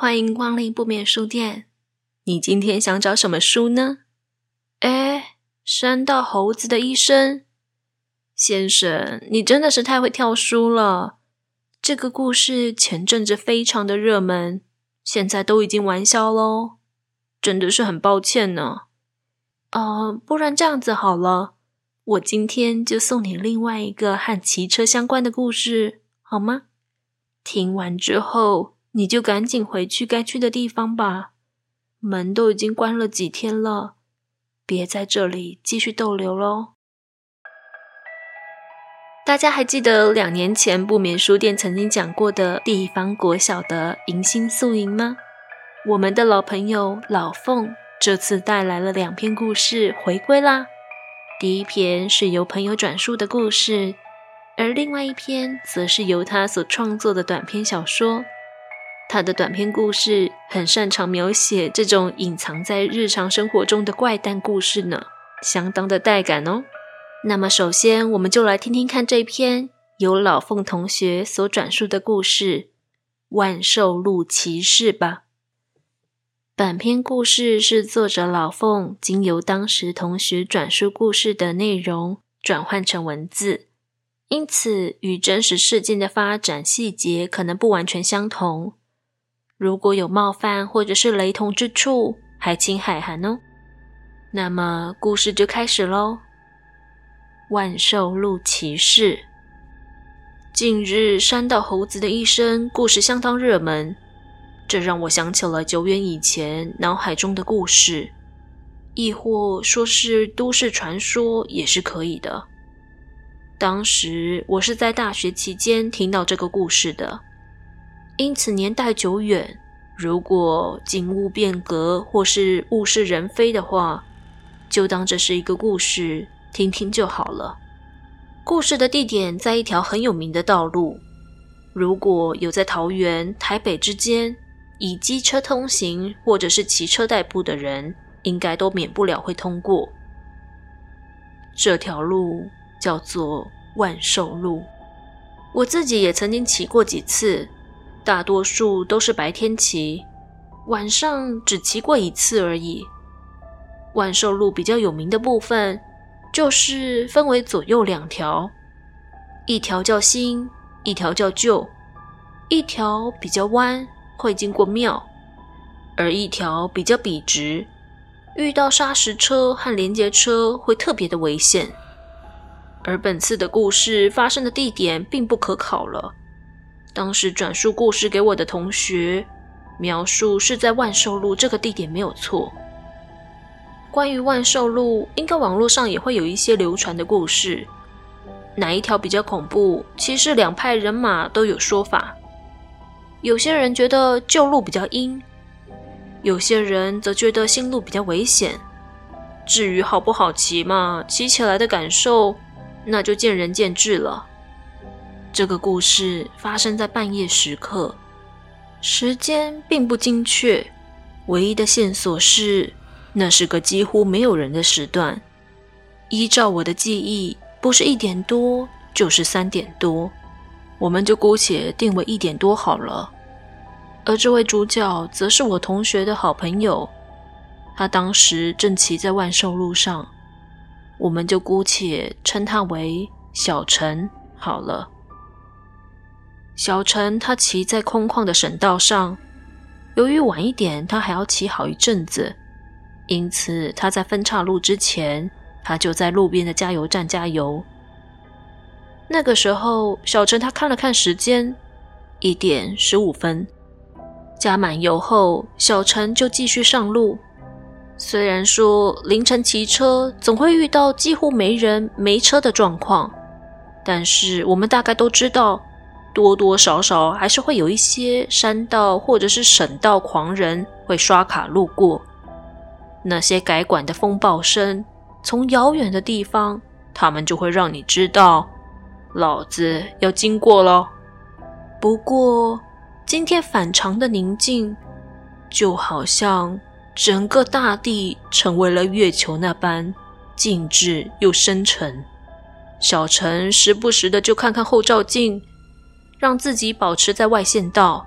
欢迎光临不眠书店。你今天想找什么书呢？哎，山道猴子的一生，先生，你真的是太会挑书了。这个故事前阵子非常的热门，现在都已经完销喽，真的是很抱歉呢。呃，不然这样子好了，我今天就送你另外一个和骑车相关的故事，好吗？听完之后。你就赶紧回去该去的地方吧，门都已经关了几天了，别在这里继续逗留喽。大家还记得两年前不眠书店曾经讲过的地方国小的迎新宿营吗？我们的老朋友老凤这次带来了两篇故事回归啦。第一篇是由朋友转述的故事，而另外一篇则是由他所创作的短篇小说。他的短篇故事很擅长描写这种隐藏在日常生活中的怪诞故事呢，相当的带感哦。那么，首先我们就来听听看这篇由老凤同学所转述的故事《万寿路奇事》吧。本篇故事是作者老凤经由当时同学转述故事的内容转换成文字，因此与真实事件的发展细节可能不完全相同。如果有冒犯或者是雷同之处，还请海涵哦。那么故事就开始喽。万寿路骑士。近日山道猴子的一生故事相当热门，这让我想起了久远以前脑海中的故事，亦或说是都市传说也是可以的。当时我是在大学期间听到这个故事的。因此年代久远，如果景物变革或是物是人非的话，就当这是一个故事，听听就好了。故事的地点在一条很有名的道路，如果有在桃园、台北之间以机车通行或者是骑车代步的人，应该都免不了会通过。这条路叫做万寿路，我自己也曾经骑过几次。大多数都是白天骑，晚上只骑过一次而已。万寿路比较有名的部分，就是分为左右两条，一条叫新，一条叫旧，一条比较弯，会经过庙，而一条比较笔直，遇到砂石车和连接车会特别的危险。而本次的故事发生的地点并不可考了。当时转述故事给我的同学，描述是在万寿路这个地点没有错。关于万寿路，应该网络上也会有一些流传的故事。哪一条比较恐怖？其实两派人马都有说法。有些人觉得旧路比较阴，有些人则觉得新路比较危险。至于好不好骑嘛，骑起来的感受，那就见仁见智了。这个故事发生在半夜时刻，时间并不精确，唯一的线索是那是个几乎没有人的时段。依照我的记忆，不是一点多就是三点多，我们就姑且定为一点多好了。而这位主角则是我同学的好朋友，他当时正骑在万寿路上，我们就姑且称他为小陈好了。小陈他骑在空旷的省道上，由于晚一点他还要骑好一阵子，因此他在分岔路之前，他就在路边的加油站加油。那个时候，小陈他看了看时间，一点十五分，加满油后，小陈就继续上路。虽然说凌晨骑车总会遇到几乎没人没车的状况，但是我们大概都知道。多多少少还是会有一些山道或者是省道狂人会刷卡路过，那些改管的风暴声，从遥远的地方，他们就会让你知道，老子要经过咯。不过今天反常的宁静，就好像整个大地成为了月球那般静止又深沉。小陈时不时的就看看后照镜。让自己保持在外线道，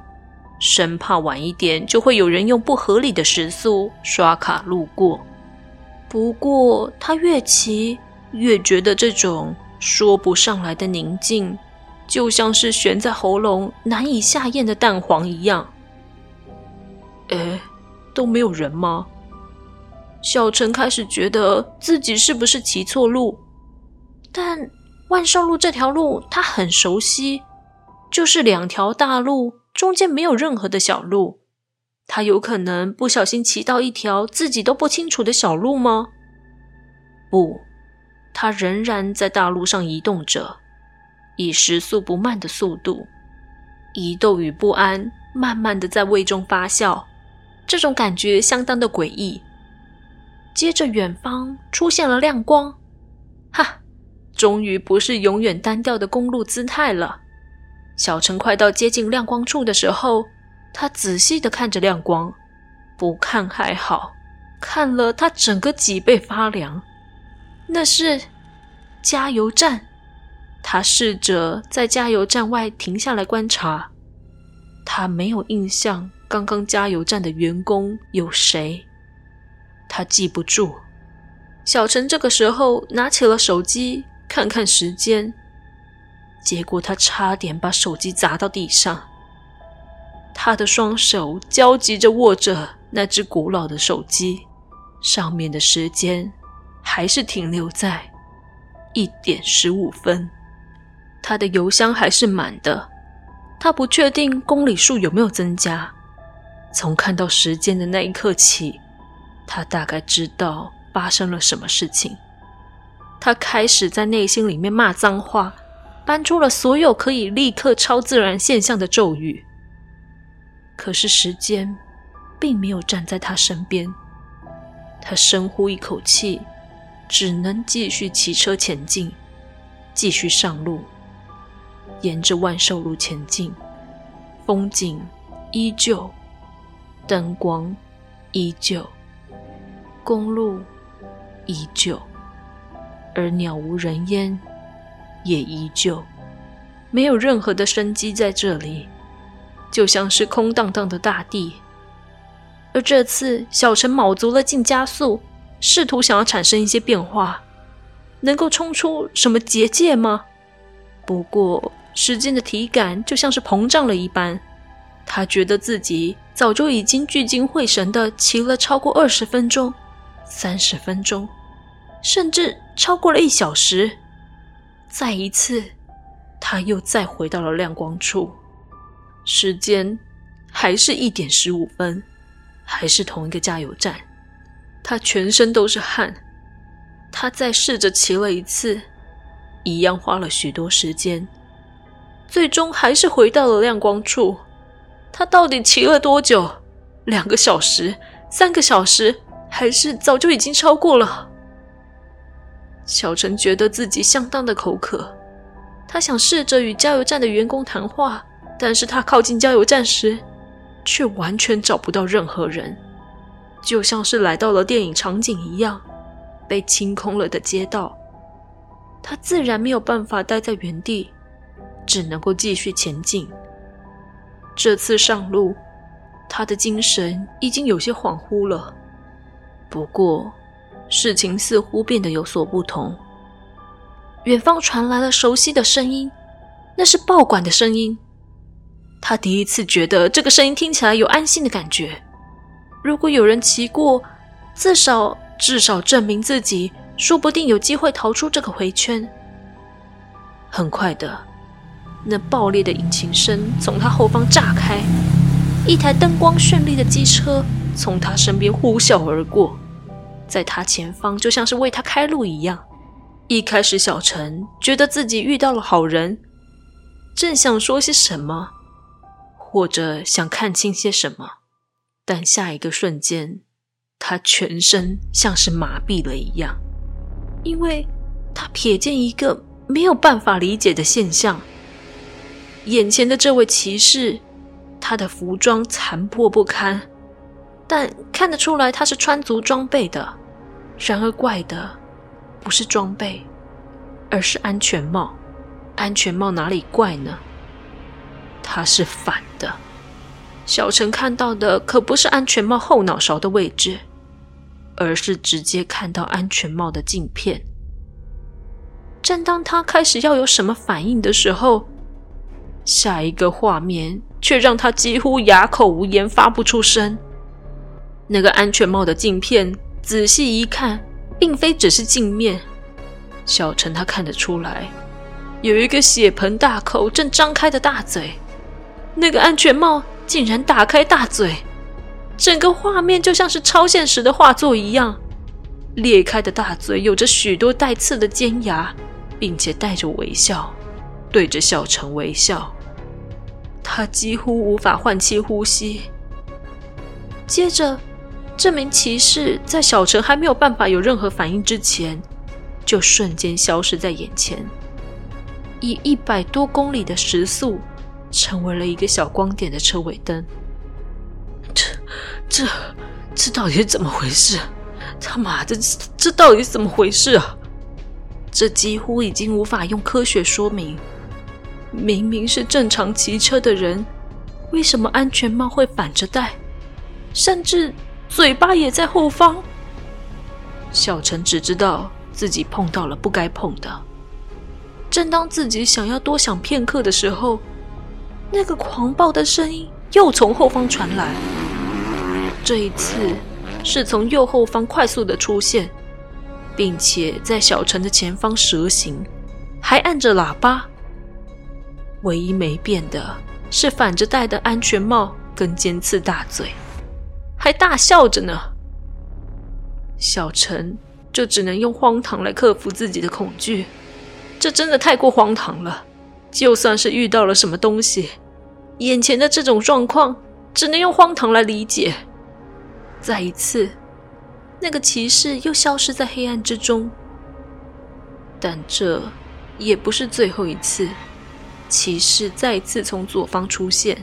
生怕晚一点就会有人用不合理的时速刷卡路过。不过他越骑越觉得这种说不上来的宁静，就像是悬在喉咙难以下咽的蛋黄一样。哎，都没有人吗？小陈开始觉得自己是不是骑错路，但万寿路这条路他很熟悉，就是两条大路。中间没有任何的小路，他有可能不小心骑到一条自己都不清楚的小路吗？不，他仍然在大路上移动着，以时速不慢的速度，疑窦与不安慢慢的在胃中发酵，这种感觉相当的诡异。接着，远方出现了亮光，哈，终于不是永远单调的公路姿态了。小陈快到接近亮光处的时候，他仔细地看着亮光，不看还好，看了他整个脊背发凉。那是加油站。他试着在加油站外停下来观察，他没有印象刚刚加油站的员工有谁，他记不住。小陈这个时候拿起了手机，看看时间。结果他差点把手机砸到地上。他的双手焦急着握着那只古老的手机，上面的时间还是停留在一点十五分。他的油箱还是满的，他不确定公里数有没有增加。从看到时间的那一刻起，他大概知道发生了什么事情。他开始在内心里面骂脏话。搬出了所有可以立刻超自然现象的咒语，可是时间并没有站在他身边。他深呼一口气，只能继续骑车前进，继续上路，沿着万寿路前进。风景依旧，灯光依旧，公路依旧，而鸟无人烟。也依旧没有任何的生机在这里，就像是空荡荡的大地。而这次，小陈卯足了劲加速，试图想要产生一些变化，能够冲出什么结界吗？不过，时间的体感就像是膨胀了一般，他觉得自己早就已经聚精会神的骑了超过二十分钟、三十分钟，甚至超过了一小时。再一次，他又再回到了亮光处，时间还是一点十五分，还是同一个加油站。他全身都是汗，他再试着骑了一次，一样花了许多时间，最终还是回到了亮光处。他到底骑了多久？两个小时？三个小时？还是早就已经超过了？小陈觉得自己相当的口渴，他想试着与加油站的员工谈话，但是他靠近加油站时，却完全找不到任何人，就像是来到了电影场景一样，被清空了的街道。他自然没有办法待在原地，只能够继续前进。这次上路，他的精神已经有些恍惚了，不过。事情似乎变得有所不同。远方传来了熟悉的声音，那是报管的声音。他第一次觉得这个声音听起来有安心的感觉。如果有人骑过，至少至少证明自己说不定有机会逃出这个回圈。很快的，那爆裂的引擎声从他后方炸开，一台灯光绚丽的机车从他身边呼啸而过。在他前方，就像是为他开路一样。一开始，小陈觉得自己遇到了好人，正想说些什么，或者想看清些什么，但下一个瞬间，他全身像是麻痹了一样，因为他瞥见一个没有办法理解的现象：眼前的这位骑士，他的服装残破不堪，但看得出来他是穿足装备的。然而怪的不是装备，而是安全帽。安全帽哪里怪呢？它是反的。小陈看到的可不是安全帽后脑勺的位置，而是直接看到安全帽的镜片。正当他开始要有什么反应的时候，下一个画面却让他几乎哑口无言，发不出声。那个安全帽的镜片，仔细一看，并非只是镜面。小陈他看得出来，有一个血盆大口正张开的大嘴。那个安全帽竟然打开大嘴，整个画面就像是超现实的画作一样。裂开的大嘴有着许多带刺的尖牙，并且带着微笑，对着小陈微笑。他几乎无法换气呼吸。接着，这名骑士在小陈还没有办法有任何反应之前，就瞬间消失在眼前，以一百多公里的时速，成为了一个小光点的车尾灯。这、这、这到底是怎么回事？他妈的，这、这到底是怎么回事啊？这几乎已经无法用科学说明。明明是正常骑车的人，为什么安全帽会反着戴？甚至嘴巴也在后方。小陈只知道自己碰到了不该碰的。正当自己想要多想片刻的时候，那个狂暴的声音又从后方传来。这一次是从右后方快速的出现。并且在小陈的前方蛇行，还按着喇叭。唯一没变的是反着戴的安全帽跟尖刺大嘴，还大笑着呢。小陈就只能用荒唐来克服自己的恐惧，这真的太过荒唐了。就算是遇到了什么东西，眼前的这种状况只能用荒唐来理解。再一次。那个骑士又消失在黑暗之中，但这也不是最后一次。骑士再次从左方出现，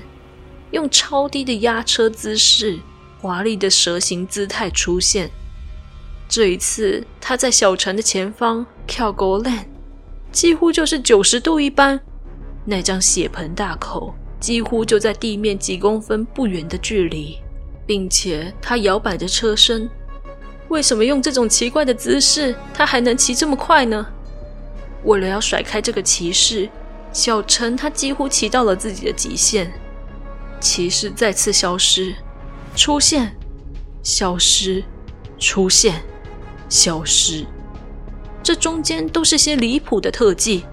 用超低的压车姿势、华丽的蛇形姿态出现。这一次，他在小陈的前方跳勾链，几乎就是九十度一般。那张血盆大口几乎就在地面几公分不远的距离，并且他摇摆着车身。为什么用这种奇怪的姿势，他还能骑这么快呢？为了要甩开这个骑士，小陈他几乎骑到了自己的极限。骑士再次消失，出现，消失，出现，消失。这中间都是些离谱的特技，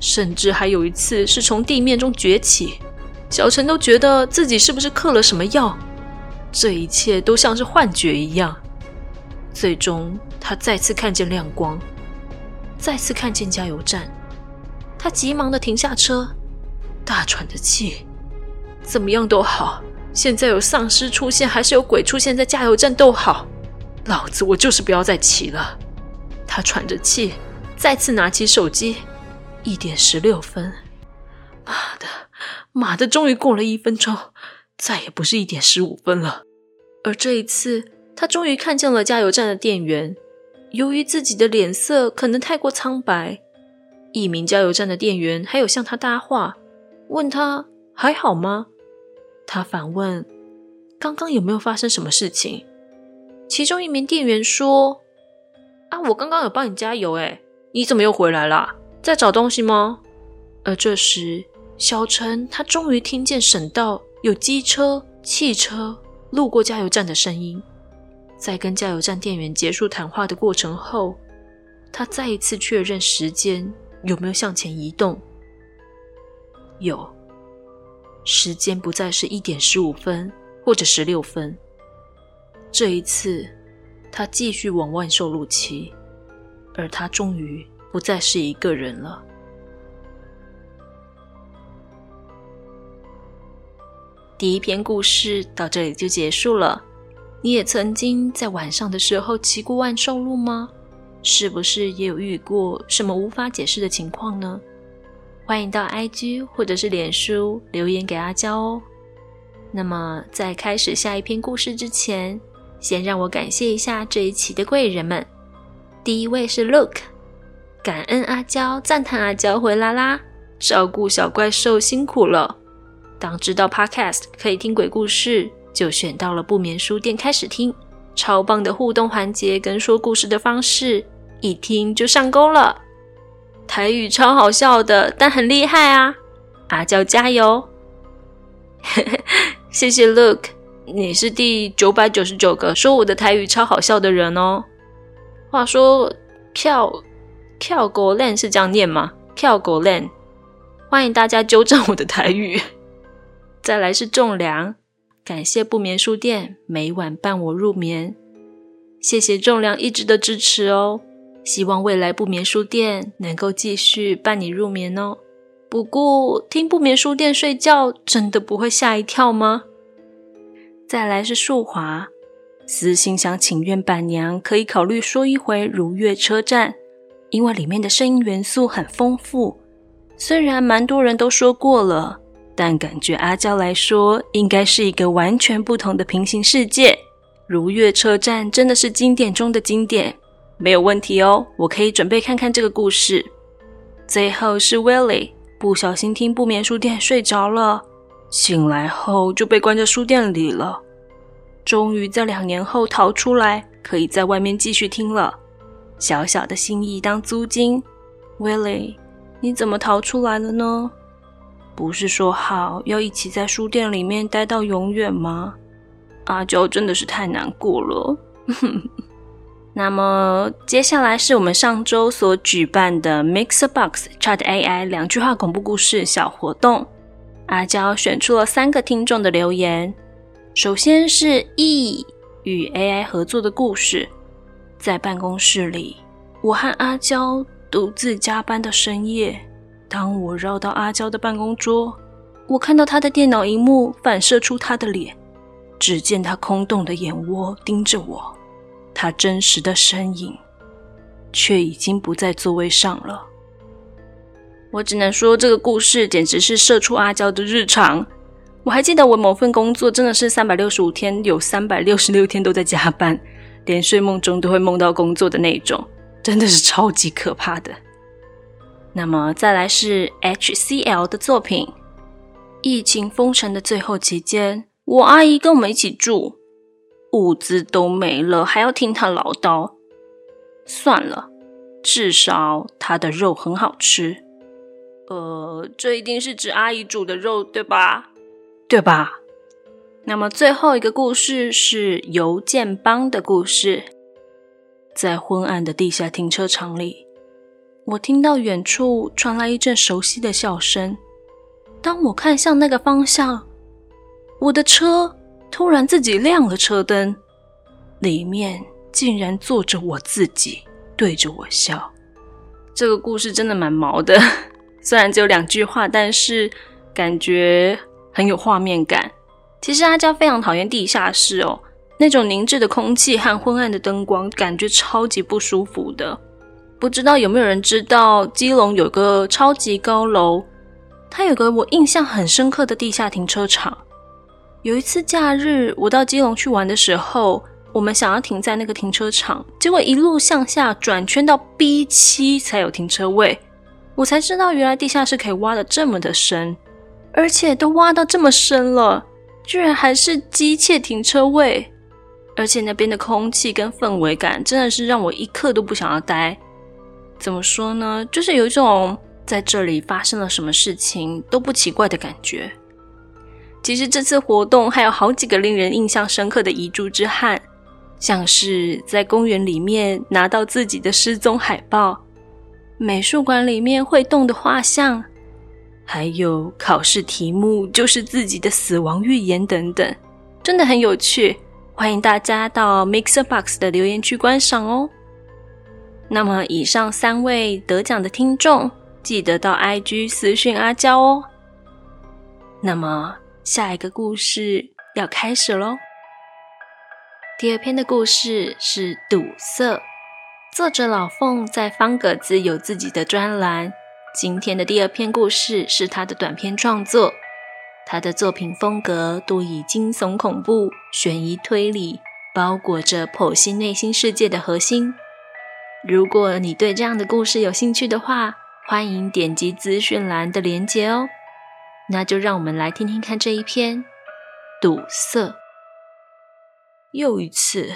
甚至还有一次是从地面中崛起。小陈都觉得自己是不是嗑了什么药？这一切都像是幻觉一样。最终，他再次看见亮光，再次看见加油站。他急忙的停下车，大喘着气。怎么样都好，现在有丧尸出现，还是有鬼出现在加油站都好。老子我就是不要再骑了。他喘着气，再次拿起手机，一点十六分。妈的，妈的，终于过了一分钟，再也不是一点十五分了。而这一次。他终于看见了加油站的店员。由于自己的脸色可能太过苍白，一名加油站的店员还有向他搭话，问他还好吗？他反问：“刚刚有没有发生什么事情？”其中一名店员说：“啊，我刚刚有帮你加油，诶，你怎么又回来了？在找东西吗？”而这时，小陈他终于听见省道有机车、汽车路过加油站的声音。在跟加油站店员结束谈话的过程后，他再一次确认时间有没有向前移动。有，时间不再是一点十五分或者十六分。这一次，他继续往万寿路骑，而他终于不再是一个人了。第一篇故事到这里就结束了。你也曾经在晚上的时候骑过万寿路吗？是不是也有遇过什么无法解释的情况呢？欢迎到 IG 或者是脸书留言给阿娇哦。那么在开始下一篇故事之前，先让我感谢一下这一期的贵人们。第一位是 Look，感恩阿娇，赞叹阿娇回来啦，照顾小怪兽辛苦了。当知道 Podcast 可以听鬼故事，就选到了不眠书店开始听。超棒的互动环节跟说故事的方式，一听就上钩了。台语超好笑的，但很厉害啊！阿娇加油！谢谢 Look，你是第九百九十九个说我的台语超好笑的人哦。话说，跳跳狗链是这样念吗？跳狗链，欢迎大家纠正我的台语。再来是仲良，感谢不眠书店每晚伴我入眠，谢谢仲良一直的支持哦。希望未来不眠书店能够继续伴你入眠哦。不过听不眠书店睡觉真的不会吓一跳吗？再来是树华，私心想请愿板娘可以考虑说一回如月车站，因为里面的声音元素很丰富。虽然蛮多人都说过了，但感觉阿娇来说应该是一个完全不同的平行世界。如月车站真的是经典中的经典，没有问题哦，我可以准备看看这个故事。最后是 Willie。不小心听不眠书店睡着了，醒来后就被关在书店里了。终于在两年后逃出来，可以在外面继续听了。小小的心意当租金，Willie，你怎么逃出来了呢？不是说好要一起在书店里面待到永远吗？阿娇真的是太难过了。那么接下来是我们上周所举办的 MixerBox Chat AI 两句话恐怖故事小活动。阿娇选出了三个听众的留言。首先是 E 与 AI 合作的故事。在办公室里，我和阿娇独自加班的深夜，当我绕到阿娇的办公桌，我看到她的电脑荧幕反射出她的脸，只见她空洞的眼窝盯着我。他真实的身影，却已经不在座位上了。我只能说，这个故事简直是社畜阿娇的日常。我还记得，我某份工作真的是三百六十五天，有三百六十六天都在加班，连睡梦中都会梦到工作的那种，真的是超级可怕的。那么，再来是 HCL 的作品。疫情封城的最后期间，我阿姨跟我们一起住。物资都没了，还要听他唠叨。算了，至少他的肉很好吃。呃，这一定是指阿姨煮的肉，对吧？对吧？那么最后一个故事是邮件帮的故事。在昏暗的地下停车场里，我听到远处传来一阵熟悉的笑声。当我看向那个方向，我的车。突然，自己亮了车灯，里面竟然坐着我自己，对着我笑。这个故事真的蛮毛的，虽然只有两句话，但是感觉很有画面感。其实阿娇非常讨厌地下室哦，那种凝滞的空气和昏暗的灯光，感觉超级不舒服的。不知道有没有人知道，基隆有个超级高楼，它有个我印象很深刻的地下停车场。有一次假日，我到基隆去玩的时候，我们想要停在那个停车场，结果一路向下转圈到 B7 才有停车位。我才知道，原来地下室可以挖得这么的深，而且都挖到这么深了，居然还是机械停车位。而且那边的空气跟氛围感，真的是让我一刻都不想要待。怎么说呢？就是有一种在这里发生了什么事情都不奇怪的感觉。其实这次活动还有好几个令人印象深刻的遗珠之憾，像是在公园里面拿到自己的失踪海报，美术馆里面会动的画像，还有考试题目就是自己的死亡预言等等，真的很有趣。欢迎大家到 MixerBox 的留言区观赏哦。那么以上三位得奖的听众，记得到 IG 私讯阿娇哦。那么。下一个故事要开始喽。第二篇的故事是堵塞，作者老凤在方格子有自己的专栏。今天的第二篇故事是他的短篇创作，他的作品风格多以惊悚、恐怖、悬疑、推理，包裹着剖析内心世界的核心。如果你对这样的故事有兴趣的话，欢迎点击资讯栏的链接哦。那就让我们来听听看这一篇堵塞。又一次，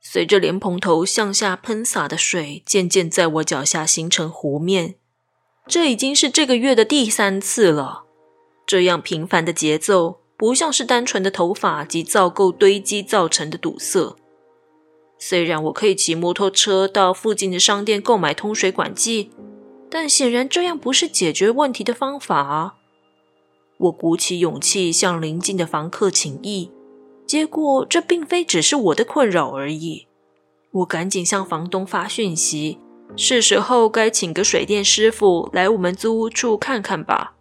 随着莲蓬头向下喷洒的水渐渐在我脚下形成湖面，这已经是这个月的第三次了。这样频繁的节奏，不像是单纯的头发及皂垢堆积造成的堵塞。虽然我可以骑摩托车到附近的商店购买通水管剂，但显然这样不是解决问题的方法啊。我鼓起勇气向邻近的房客请意，结果这并非只是我的困扰而已。我赶紧向房东发讯息，是时候该请个水电师傅来我们租屋处看看吧。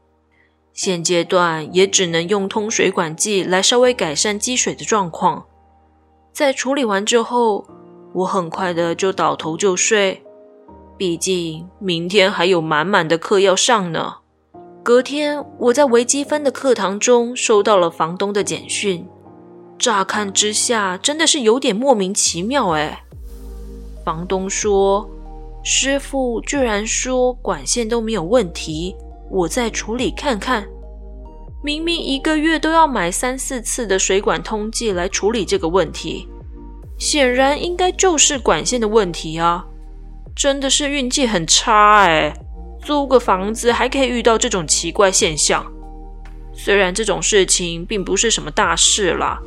现阶段也只能用通水管剂来稍微改善积水的状况。在处理完之后，我很快的就倒头就睡，毕竟明天还有满满的课要上呢。隔天，我在微积分的课堂中收到了房东的简讯。乍看之下，真的是有点莫名其妙哎。房东说，师傅居然说管线都没有问题，我再处理看看。明明一个月都要买三四次的水管通剂来处理这个问题，显然应该就是管线的问题啊！真的是运气很差哎。租个房子还可以遇到这种奇怪现象，虽然这种事情并不是什么大事啦，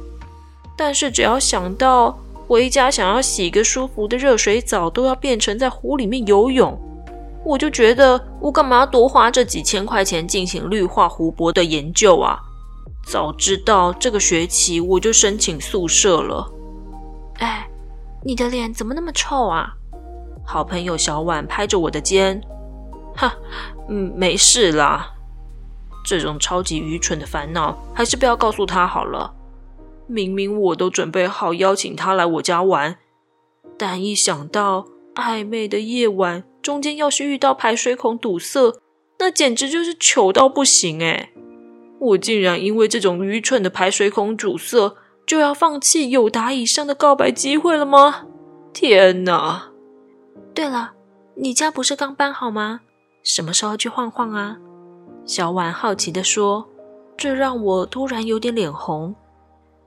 但是只要想到回家想要洗个舒服的热水澡都要变成在湖里面游泳，我就觉得我干嘛多花这几千块钱进行绿化湖泊的研究啊？早知道这个学期我就申请宿舍了。哎，你的脸怎么那么臭啊？好朋友小婉拍着我的肩。哈，嗯，没事啦。这种超级愚蠢的烦恼，还是不要告诉他好了。明明我都准备好邀请他来我家玩，但一想到暧昧的夜晚中间要是遇到排水孔堵塞，那简直就是糗到不行诶。我竟然因为这种愚蠢的排水孔堵塞，就要放弃友达以上的告白机会了吗？天哪！对了，你家不是刚搬好吗？什么时候去晃晃啊？小婉好奇地说，这让我突然有点脸红。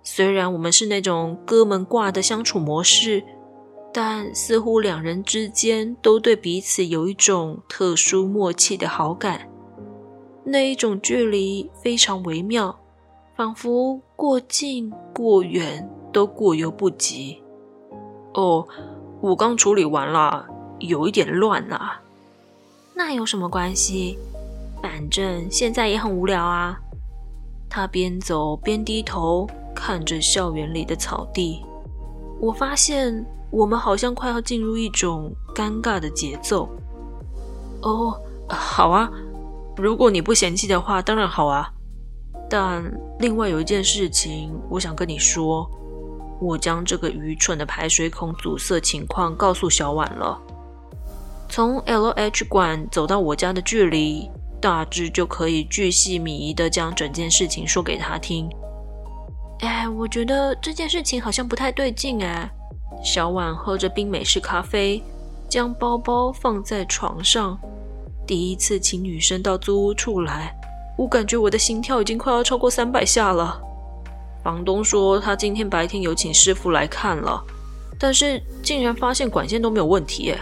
虽然我们是那种哥们挂的相处模式，但似乎两人之间都对彼此有一种特殊默契的好感。那一种距离非常微妙，仿佛过近过远都过犹不及。哦，我刚处理完了，有一点乱啊。那有什么关系？反正现在也很无聊啊。他边走边低头看着校园里的草地。我发现我们好像快要进入一种尴尬的节奏。哦，好啊，如果你不嫌弃的话，当然好啊。但另外有一件事情，我想跟你说。我将这个愚蠢的排水孔阻塞情况告诉小婉了。从 LH 馆走到我家的距离，大致就可以巨细靡遗地将整件事情说给他听。哎，我觉得这件事情好像不太对劲哎。小婉喝着冰美式咖啡，将包包放在床上。第一次请女生到租屋处来，我感觉我的心跳已经快要超过三百下了。房东说他今天白天有请师傅来看了，但是竟然发现管线都没有问题耶。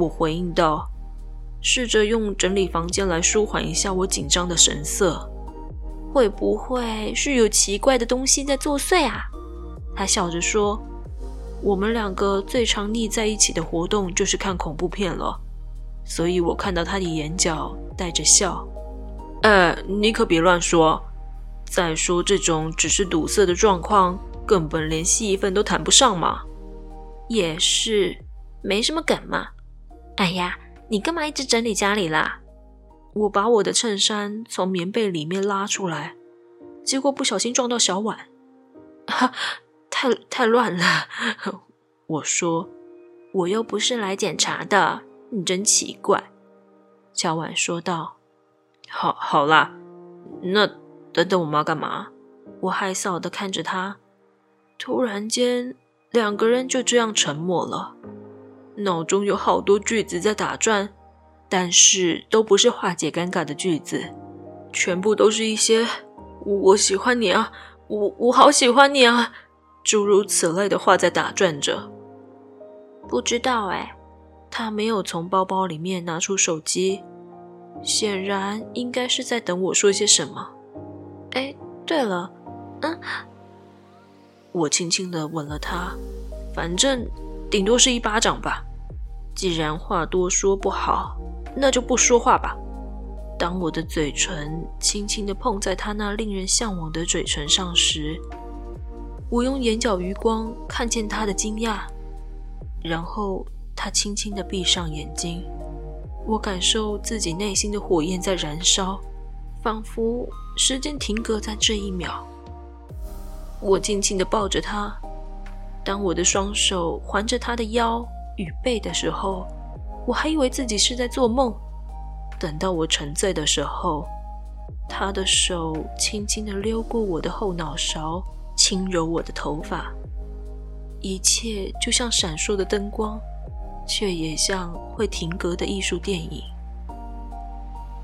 我回应道，试着用整理房间来舒缓一下我紧张的神色。会不会是有奇怪的东西在作祟啊？他笑着说：“我们两个最常腻在一起的活动就是看恐怖片了。”所以我看到他的眼角带着笑。哎，你可别乱说。再说这种只是堵塞的状况，根本连戏份都谈不上嘛。也是，没什么梗嘛。哎呀，你干嘛一直整理家里啦？我把我的衬衫从棉被里面拉出来，结果不小心撞到小婉，哈，太太乱了。我说，我又不是来检查的，你真奇怪。小婉说道。好，好啦，那等等我妈干嘛？我害臊的看着他，突然间，两个人就这样沉默了。脑中有好多句子在打转，但是都不是化解尴尬的句子。全部都是一些“我喜欢你啊，我我好喜欢你啊”诸如此类的话在打转着。不知道哎，他没有从包包里面拿出手机，显然应该是在等我说些什么。哎，对了，嗯，我轻轻的吻了他，反正顶多是一巴掌吧。既然话多说不好，那就不说话吧。当我的嘴唇轻轻的碰在他那令人向往的嘴唇上时，我用眼角余光看见他的惊讶。然后他轻轻的闭上眼睛，我感受自己内心的火焰在燃烧，仿佛时间停格在这一秒。我轻轻的抱着他，当我的双手环着他的腰与背的时候，我还以为自己是在做梦。等到我沉醉的时候，他的手轻轻的溜过我的后脑勺，轻揉我的头发。一切就像闪烁的灯光，却也像会停格的艺术电影。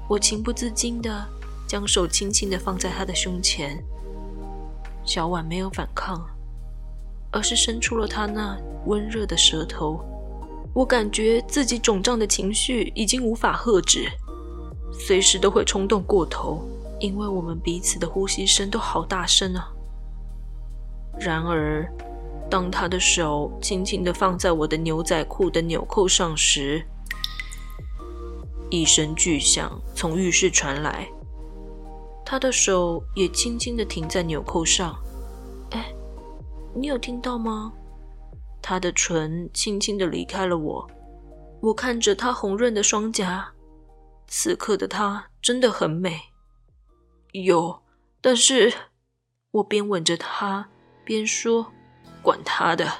我情不自禁地将手轻轻地放在他的胸前，小婉没有反抗，而是伸出了他那温热的舌头。我感觉自己肿胀的情绪已经无法遏制，随时都会冲动过头，因为我们彼此的呼吸声都好大声啊。然而，当他的手轻轻地放在我的牛仔裤的纽扣上时，一声巨响从浴室传来。他的手也轻轻地停在纽扣上。哎，你有听到吗？他的唇轻轻地离开了我。我看着他红润的双颊，此刻的他真的很美。有，但是我边吻着他边说。管他的！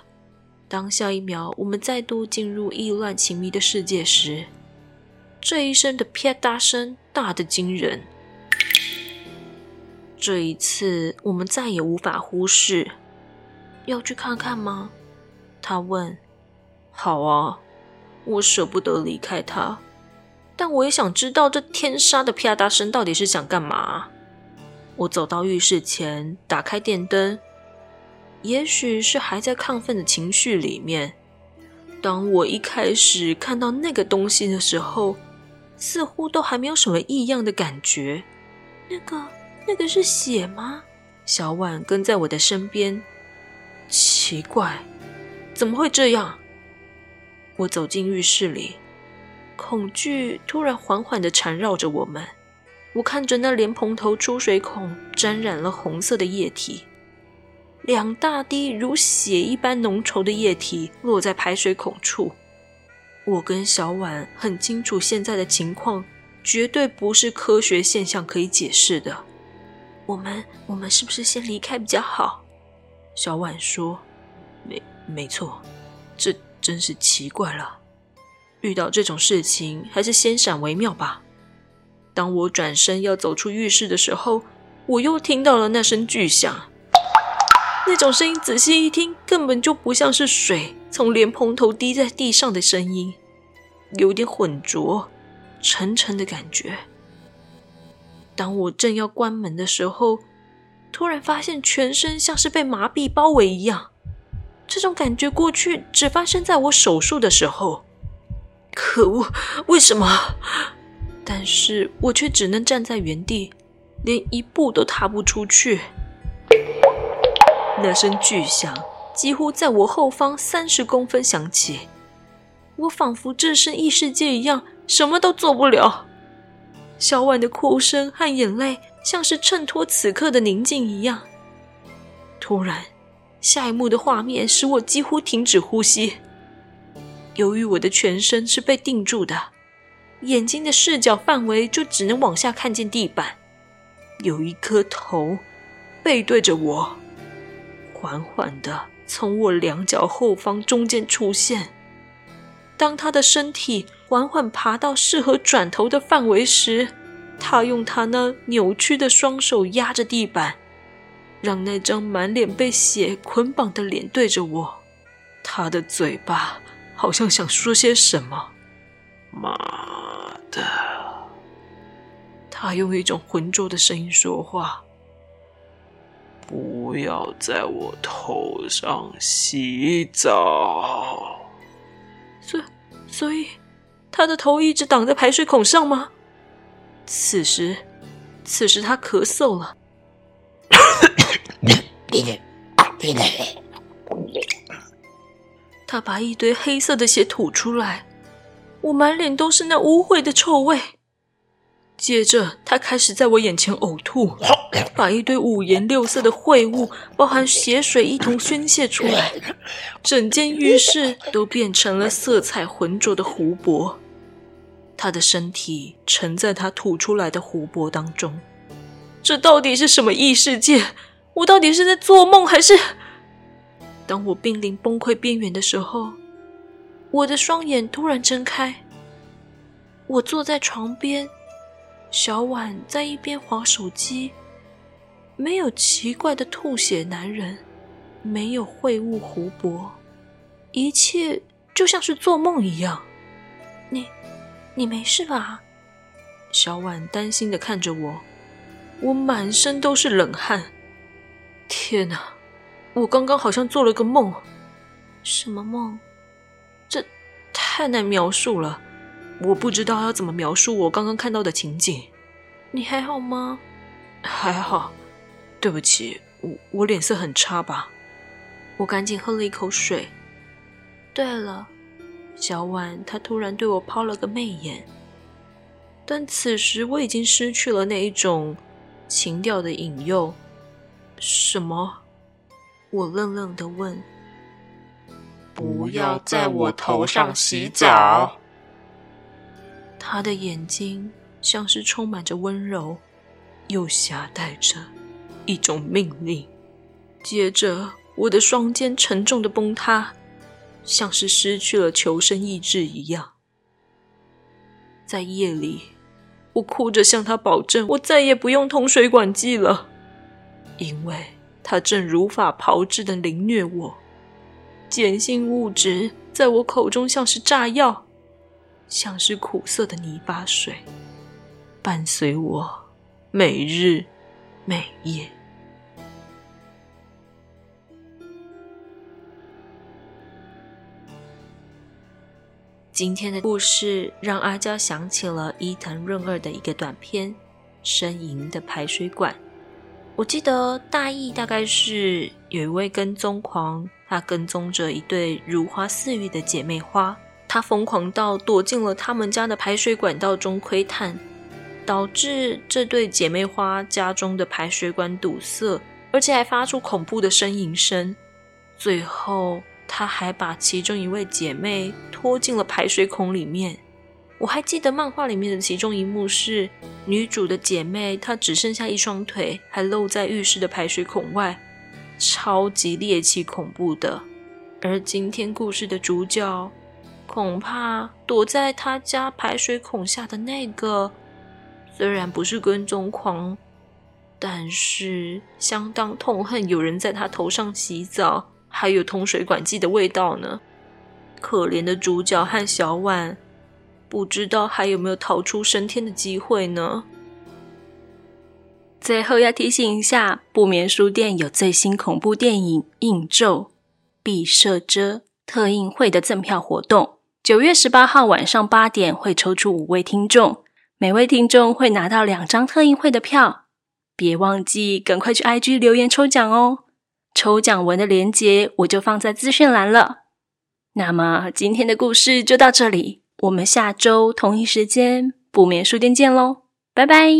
当下一秒，我们再度进入意乱情迷的世界时，这一声的啪嗒声大得惊人。这一次，我们再也无法忽视。要去看看吗？他问。好啊，我舍不得离开他，但我也想知道这天杀的啪嗒声到底是想干嘛。我走到浴室前，打开电灯。也许是还在亢奋的情绪里面。当我一开始看到那个东西的时候，似乎都还没有什么异样的感觉。那个，那个是血吗？小婉跟在我的身边。奇怪，怎么会这样？我走进浴室里，恐惧突然缓缓的缠绕着我们。我看着那莲蓬头出水孔沾染了红色的液体。两大滴如血一般浓稠的液体落在排水孔处，我跟小婉很清楚现在的情况绝对不是科学现象可以解释的。我们我们是不是先离开比较好？小婉说：“没错，这真是奇怪了。遇到这种事情还是先闪为妙吧。”当我转身要走出浴室的时候，我又听到了那声巨响。那种声音，仔细一听，根本就不像是水从莲蓬头滴在地上的声音，有点浑浊、沉沉的感觉。当我正要关门的时候，突然发现全身像是被麻痹包围一样。这种感觉过去只发生在我手术的时候。可恶，为什么？但是我却只能站在原地，连一步都踏不出去。那声巨响几乎在我后方三十公分响起，我仿佛置身异世界一样，什么都做不了。小婉的哭声和眼泪像是衬托此刻的宁静一样。突然，下一幕的画面使我几乎停止呼吸。由于我的全身是被定住的，眼睛的视角范围就只能往下看见地板，有一颗头背对着我。缓缓的从我两脚后方中间出现。当他的身体缓缓爬到适合转头的范围时，他用他那扭曲的双手压着地板，让那张满脸被血捆绑的脸对着我。他的嘴巴好像想说些什么。妈的！他用一种浑浊的声音说话：“不要在我头上洗澡。”所所以，他的头一直挡在排水孔上吗？此时，此时他咳嗽了。他把一堆黑色的血吐出来，我满脸都是那污秽的臭味。接着，他开始在我眼前呕吐，把一堆五颜六色的秽物，包含血水一同宣泄出来。整间浴室都变成了色彩浑浊的湖泊。他的身体沉在他吐出来的湖泊当中。这到底是什么异世界？我到底是在做梦还是……当我濒临崩溃边缘的时候，我的双眼突然睁开。我坐在床边，小婉在一边划手机。没有奇怪的吐血男人，没有秽物湖泊，一切就像是做梦一样。你，你没事吧？小婉担心的看着我，我满身都是冷汗。天哪！我刚刚好像做了个梦，什么梦？这太难描述了，我不知道要怎么描述我刚刚看到的情景。你还好吗？还好，对不起，我我脸色很差吧？我赶紧喝了一口水。对了，小婉她突然对我抛了个媚眼，但此时我已经失去了那一种情调的引诱。什么？我愣愣的问：“不要在我头上洗澡。”他的眼睛像是充满着温柔，又夹带着一种命令。接着，我的双肩沉重的崩塌，像是失去了求生意志一样。在夜里，我哭着向他保证，我再也不用通水管剂了，因为。他正如法炮制的凌虐我，碱性物质在我口中像是炸药，像是苦涩的泥巴水，伴随我每日每夜。今天的故事让阿娇想起了伊藤润二的一个短片《呻吟的排水管》。我记得大意大概是有一位跟踪狂，他跟踪着一对如花似玉的姐妹花，他疯狂到躲进了他们家的排水管道中窥探，导致这对姐妹花家中的排水管堵塞，而且还发出恐怖的呻吟声。最后，他还把其中一位姐妹拖进了排水孔里面。我还记得漫画里面的其中一幕是女主的姐妹，她只剩下一双腿，还露在浴室的排水孔外，超级猎奇恐怖的。而今天故事的主角，恐怕躲在他家排水孔下的那个，虽然不是跟踪狂，但是相当痛恨有人在他头上洗澡，还有通水管剂的味道呢。可怜的主角和小婉。不知道还有没有逃出升天的机会呢？最后要提醒一下，不眠书店有最新恐怖电影《映咒》毕设遮特映会的赠票活动，九月十八号晚上八点会抽出五位听众，每位听众会拿到两张特映会的票。别忘记赶快去 IG 留言抽奖哦！抽奖文的链接我就放在资讯栏了。那么今天的故事就到这里。我们下周同一时间不眠书店见喽，拜拜。